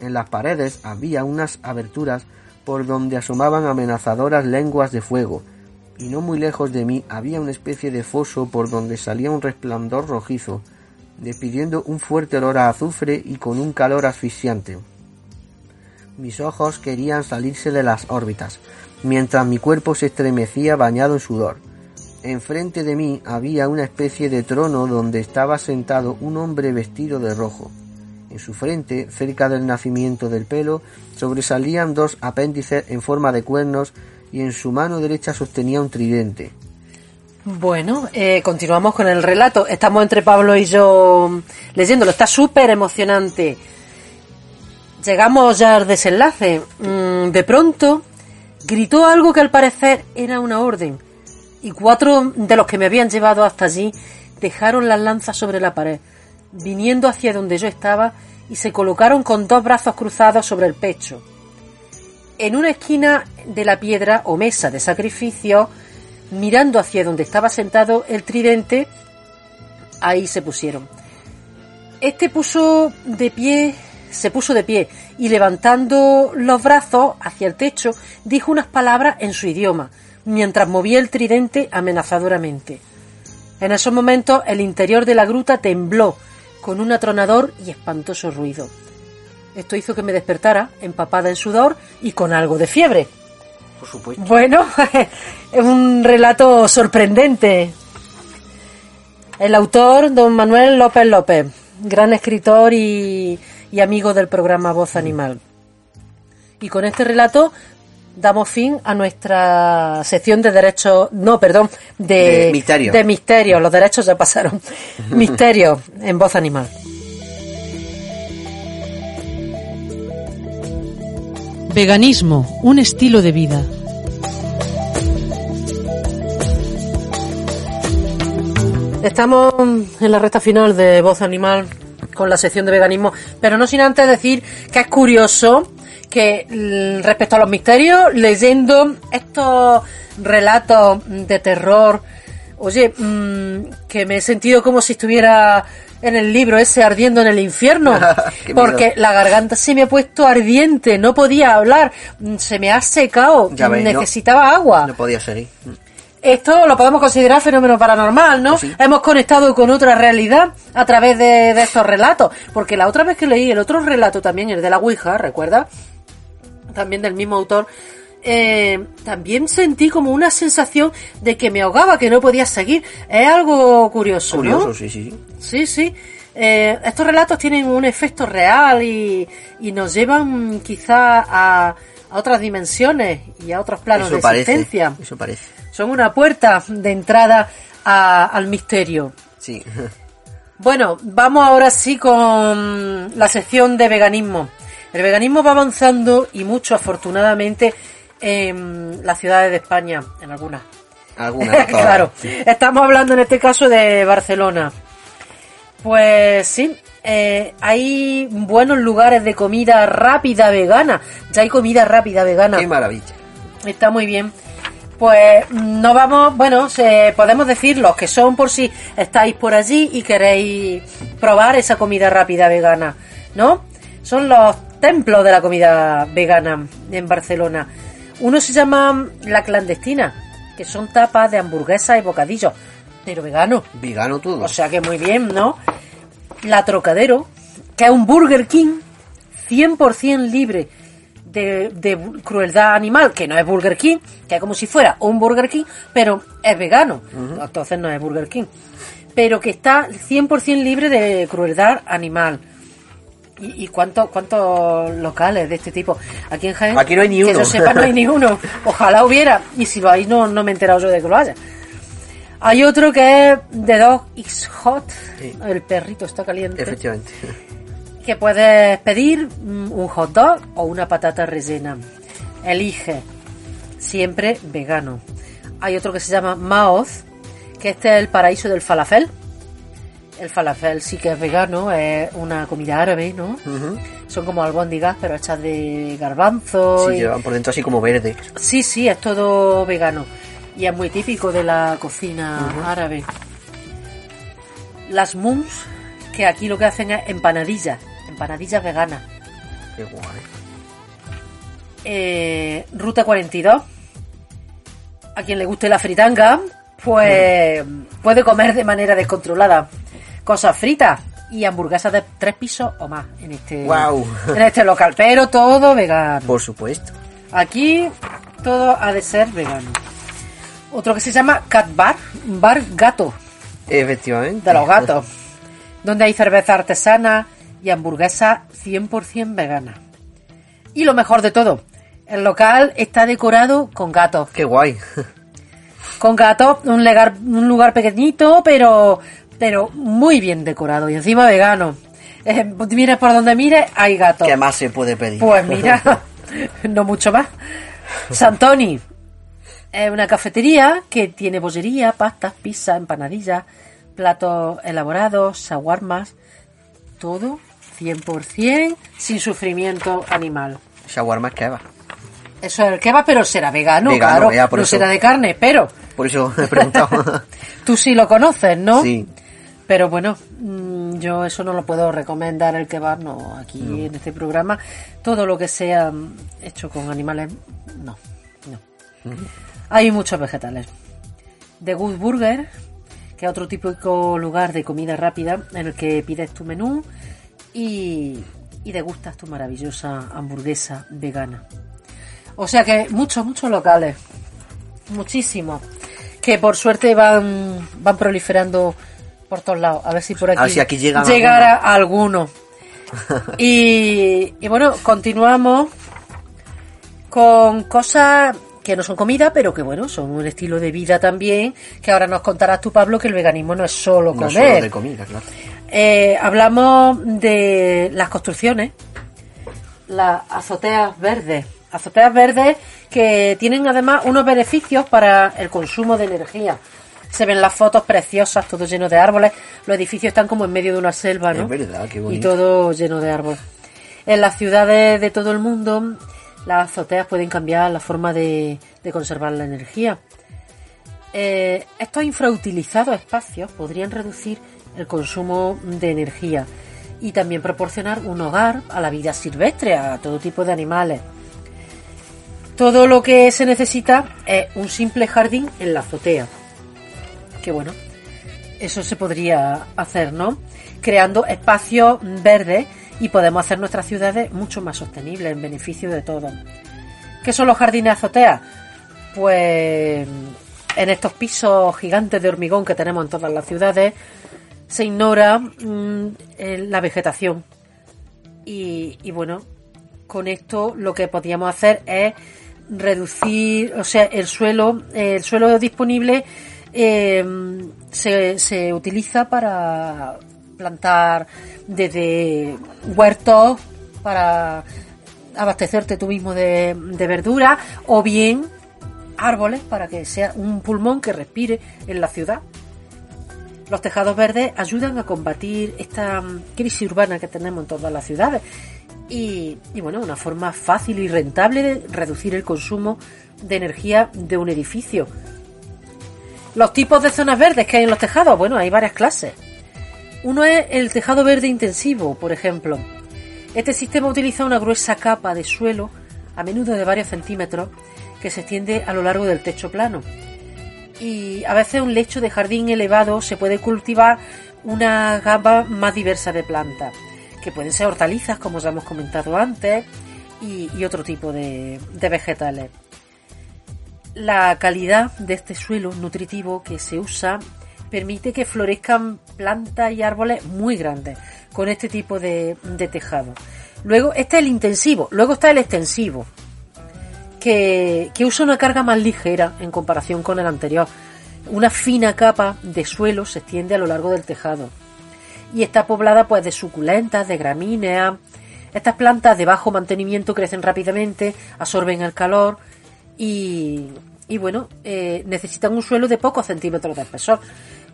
En las paredes había unas aberturas por donde asomaban amenazadoras lenguas de fuego, y no muy lejos de mí había una especie de foso por donde salía un resplandor rojizo, despidiendo un fuerte olor a azufre y con un calor asfixiante. Mis ojos querían salirse de las órbitas, mientras mi cuerpo se estremecía bañado en sudor. Enfrente de mí había una especie de trono donde estaba sentado un hombre vestido de rojo. En su frente, cerca del nacimiento del pelo, sobresalían dos apéndices en forma de cuernos y en su mano derecha sostenía un tridente. Bueno, eh, continuamos con el relato. Estamos entre Pablo y yo leyéndolo. Está súper emocionante. Llegamos ya al desenlace. Mm, de pronto gritó algo que al parecer era una orden, y cuatro de los que me habían llevado hasta allí dejaron las lanzas sobre la pared, viniendo hacia donde yo estaba y se colocaron con dos brazos cruzados sobre el pecho. En una esquina de la piedra o mesa de sacrificio, mirando hacia donde estaba sentado el tridente, ahí se pusieron. Este puso de pie se puso de pie y levantando los brazos hacia el techo dijo unas palabras en su idioma, mientras movía el tridente amenazadoramente. En esos momentos el interior de la gruta tembló con un atronador y espantoso ruido. Esto hizo que me despertara, empapada en sudor y con algo de fiebre. Por supuesto. Bueno, es un relato sorprendente. El autor, don Manuel López López, gran escritor y y amigo del programa Voz Animal. Y con este relato damos fin a nuestra sección de derechos, no, perdón, de, misterio. de misterio. Los derechos ya pasaron. misterio en Voz Animal. Veganismo, un estilo de vida. Estamos en la recta final de Voz Animal con la sección de veganismo, pero no sin antes decir que es curioso que mm, respecto a los misterios, leyendo estos relatos de terror, oye, mm, que me he sentido como si estuviera en el libro ese ardiendo en el infierno, porque la garganta se me ha puesto ardiente, no podía hablar, mm, se me ha secado, necesitaba agua. No podía seguir. Esto lo podemos considerar fenómeno paranormal, ¿no? Hemos conectado con otra realidad a través de, estos relatos. Porque la otra vez que leí el otro relato también, el de la Ouija, ¿recuerda? También del mismo autor. Eh, también sentí como una sensación de que me ahogaba, que no podía seguir. Es algo curioso, Curioso, sí, sí. Sí, sí. Eh, estos relatos tienen un efecto real y, y nos llevan quizá a, a, otras dimensiones y a otros planos de existencia. Eso parece son una puerta de entrada al misterio. Sí. Bueno, vamos ahora sí con la sección de veganismo. El veganismo va avanzando y mucho afortunadamente en las ciudades de España, en algunas. Claro, estamos hablando en este caso de Barcelona. Pues sí, eh, hay buenos lugares de comida rápida vegana. Ya hay comida rápida vegana. Qué maravilla. Está muy bien. Pues no vamos, bueno, se, podemos decir los que son por si estáis por allí y queréis probar esa comida rápida vegana, ¿no? Son los templos de la comida vegana en Barcelona. Uno se llama La Clandestina, que son tapas de hamburguesas y bocadillos, pero vegano. Vegano todo. O sea que muy bien, ¿no? La Trocadero, que es un Burger King 100% libre de, de crueldad animal, que no es Burger King, que es como si fuera un Burger King, pero es vegano. Entonces no es Burger King. Pero que está 100% libre de crueldad animal. ¿Y, y cuántos cuántos locales de este tipo? Aquí en Jaén. Aquí no hay ni Que uno. yo sepa, no hay ni uno. Ojalá hubiera. Y si vais, no, no me he enterado yo de que lo haya. Hay otro que es The Dog is Hot. Sí. El perrito está caliente. Efectivamente. Que puedes pedir mm, un hot dog o una patata rellena. Elige. Siempre vegano. Hay otro que se llama Maoz, que este es el paraíso del falafel. El falafel sí que es vegano, es una comida árabe, ¿no? Son como albóndigas, pero hechas de garbanzo. Sí, y- llevan por dentro así como verde. Sí, sí, es todo vegano. Y es muy típico de la cocina árabe. Las mums, que aquí lo que hacen es empanadillas, empanadillas veganas. Qué guay. Eh, Ruta 42. A quien le guste la fritanga, pues puede comer de manera descontrolada cosas fritas y hamburguesas de tres pisos o más en este, en este local, pero todo vegano. Por supuesto. Aquí todo ha de ser vegano. Otro que se llama Cat Bar, bar gato, Efectivamente. de los gatos, donde hay cerveza artesana y hamburguesa 100% vegana. Y lo mejor de todo, el local está decorado con gatos. Qué guay. Con gatos, un lugar, un lugar pequeñito, pero, pero muy bien decorado y encima vegano. Eh, mires por donde mires, hay gatos. ¿Qué más se puede pedir? Pues mira, no mucho más. Santoni es una cafetería que tiene bollería, pastas, pizza, empanadillas, platos elaborados, shawarmas, todo 100% sin sufrimiento animal. Shawarma kebab. Eso es el kebab, pero será vegano, Vegano, claro, ya, por no eso. será de carne, pero Por eso he preguntado. tú sí lo conoces, ¿no? Sí. Pero bueno, mm, yo eso no lo puedo recomendar el kebab, no, aquí en este programa. Todo lo que sea mm, hecho con animales, no, no. Hay muchos vegetales. The Good Burger, que es otro típico lugar de comida rápida en el que pides tu menú y, y degustas tu maravillosa hamburguesa vegana. O sea que muchos, muchos locales, muchísimos, que por suerte van, van proliferando por todos lados. A ver si por aquí, A ver si aquí llegan llegara alguno. y, y bueno, continuamos con cosas que no son comida, pero que bueno, son un estilo de vida también, que ahora nos contarás tú, Pablo, que el veganismo no es solo No comer. solo de comida, claro. Eh, hablamos de las construcciones, las azoteas verdes. Azoteas verdes que tienen además unos beneficios para el consumo de energía. Se ven las fotos preciosas, todo lleno de árboles. Los edificios están como en medio de una selva, ¿no? Es verdad, qué Y bonito. todo lleno de árboles. En las ciudades de todo el mundo, las azoteas pueden cambiar la forma de, de conservar la energía. Eh, estos infrautilizados espacios podrían reducir el consumo de energía y también proporcionar un hogar a la vida silvestre, a todo tipo de animales. Todo lo que se necesita es un simple jardín en la azotea. Que bueno, eso se podría hacer, ¿no? Creando espacios verdes y podemos hacer nuestras ciudades mucho más sostenibles en beneficio de todos. ¿Qué son los jardines azoteas? Pues en estos pisos gigantes de hormigón que tenemos en todas las ciudades se ignora mm, la vegetación. Y, y bueno, con esto lo que podríamos hacer es reducir, o sea, el suelo, el suelo disponible eh, se, se utiliza para plantar desde huertos, para abastecerte tú mismo de, de verdura o bien árboles para que sea un pulmón que respire en la ciudad. Los tejados verdes ayudan a combatir esta crisis urbana que tenemos en todas las ciudades y, y bueno, una forma fácil y rentable de reducir el consumo de energía de un edificio. Los tipos de zonas verdes que hay en los tejados, bueno, hay varias clases. Uno es el tejado verde intensivo, por ejemplo. Este sistema utiliza una gruesa capa de suelo, a menudo de varios centímetros, que se extiende a lo largo del techo plano. Y a veces un lecho de jardín elevado se puede cultivar una gama más diversa de plantas, que pueden ser hortalizas, como ya hemos comentado antes, y, otro tipo de vegetales. La calidad de este suelo nutritivo que se usa permite que florezcan plantas y árboles muy grandes con este tipo de, tejado. Luego, este es el intensivo, luego está el extensivo, que, que usa una carga más ligera en comparación con el anterior. Una fina capa de suelo se extiende a lo largo del tejado y está poblada pues de suculentas, de gramíneas. Estas plantas de bajo mantenimiento crecen rápidamente, absorben el calor y, y bueno, eh, necesitan un suelo de pocos centímetros de espesor.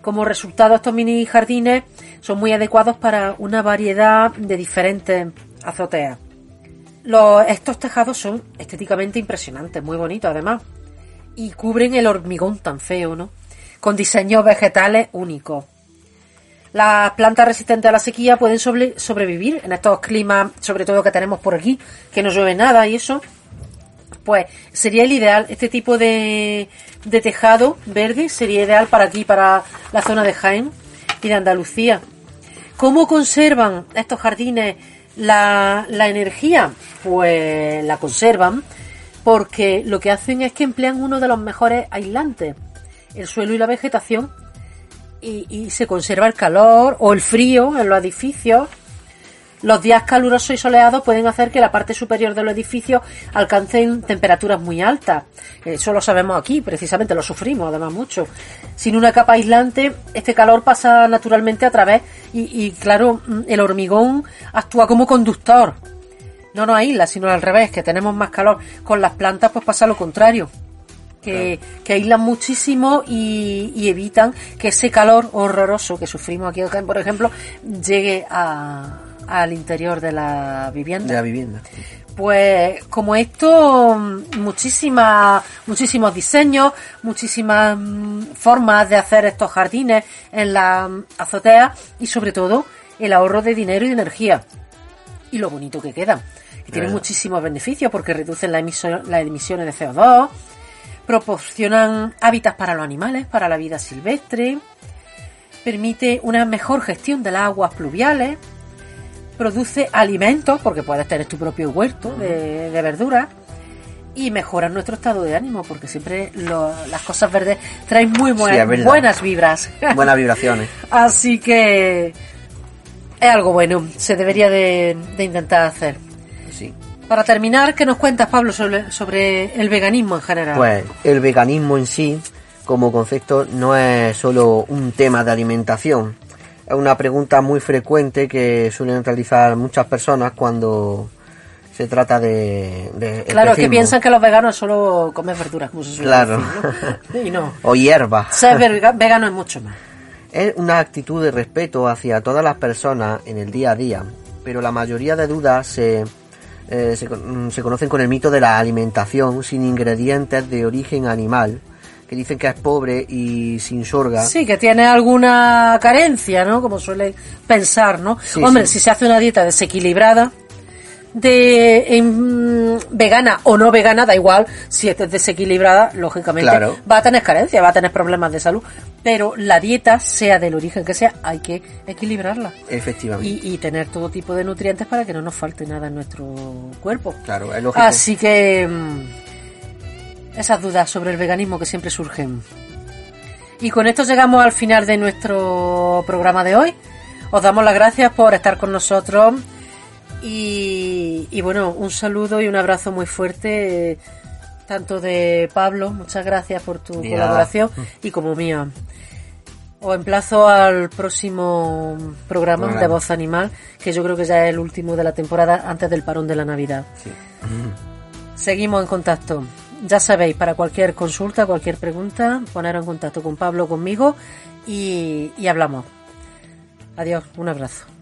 Como resultado, estos mini jardines son muy adecuados para una variedad de diferentes azoteas. Estos tejados son estéticamente impresionantes, muy bonitos además, y cubren el hormigón tan feo, ¿no? Con diseños vegetales únicos. Las plantas resistentes a la sequía pueden sobre, sobrevivir en estos climas, sobre todo que tenemos por aquí, que no llueve nada y eso. Pues sería el ideal, este tipo de, de tejado verde sería ideal para aquí, para la zona de Jaén y de Andalucía. ¿Cómo conservan estos jardines la, la energía? Pues la conservan porque lo que hacen es que emplean uno de los mejores aislantes, el suelo y la vegetación, y, y, se conserva el calor o el frío en los edificios. Los días calurosos y soleados pueden hacer que la parte superior de los edificios alcancen temperaturas muy altas. Eso lo sabemos aquí, precisamente lo sufrimos además mucho. Sin una capa aislante, este calor pasa naturalmente a través y, y claro, el hormigón actúa como conductor. No nos aísla, sino al revés, que tenemos más calor. Con las plantas pues pasa lo contrario que, claro. que aíslan muchísimo y, y, evitan que ese calor horroroso que sufrimos aquí, por ejemplo, llegue a, al interior de la vivienda. De la vivienda. Pues como esto, muchísimas, muchísimos diseños, muchísimas formas de hacer estos jardines en la azotea y sobre todo el ahorro de dinero y de energía. Y lo bonito que quedan. Que tienen muchísimos beneficios porque reducen la emisión, las emisiones de CO2, proporcionan hábitats para los animales, para la vida silvestre, permite una mejor gestión de las aguas pluviales, produce alimentos, porque puedes tener tu propio huerto de, de verduras, y mejora nuestro estado de ánimo, porque siempre lo, las cosas verdes traen muy buenas, sí, buenas vibras. Buenas vibraciones. Así que es algo bueno, se debería de, de intentar hacer. Sí. Para terminar, ¿qué nos cuentas, Pablo, sobre, sobre el veganismo en general? Pues el veganismo en sí, como concepto, no es solo un tema de alimentación. Es una pregunta muy frecuente que suelen realizar muchas personas cuando se trata de... de claro, que piensan que los veganos solo comen verduras, como se suele claro. decir, ¿no? Y no. o hierba. Ser vegano es mucho más. Es una actitud de respeto hacia todas las personas en el día a día, pero la mayoría de dudas se eh, se, se, conocen con el mito de la alimentación sin ingredientes de origen animal, que dicen que es pobre y sin sorga. Sí, que tiene alguna carencia, ¿no? Como suele pensar, ¿no? Sí, Hombre, sí. si se hace una dieta desequilibrada, de eh, vegana o no vegana, da igual, si es desequilibrada, lógicamente claro. va a tener carencia, va a tener problemas de salud, pero la dieta, sea del origen que sea, hay que equilibrarla. Efectivamente. Y, y tener todo tipo de nutrientes para que no nos falte nada en nuestro cuerpo. Claro, es lógico. Así que esas dudas sobre el veganismo que siempre surgen. Y con esto llegamos al final de nuestro programa de hoy. Os damos las gracias por estar con nosotros y, y, bueno, un saludo y un abrazo muy fuerte, tanto de Pablo, muchas gracias por tu colaboración, y como mía. Os emplazo al próximo programa, de Voz Animal, que yo creo que ya es el último de la temporada antes del parón de la Navidad. Sí. Seguimos en contacto. Ya sabéis, para cualquier consulta, cualquier pregunta, poneros en contacto con Pablo, conmigo y, y hablamos. Adiós, un abrazo.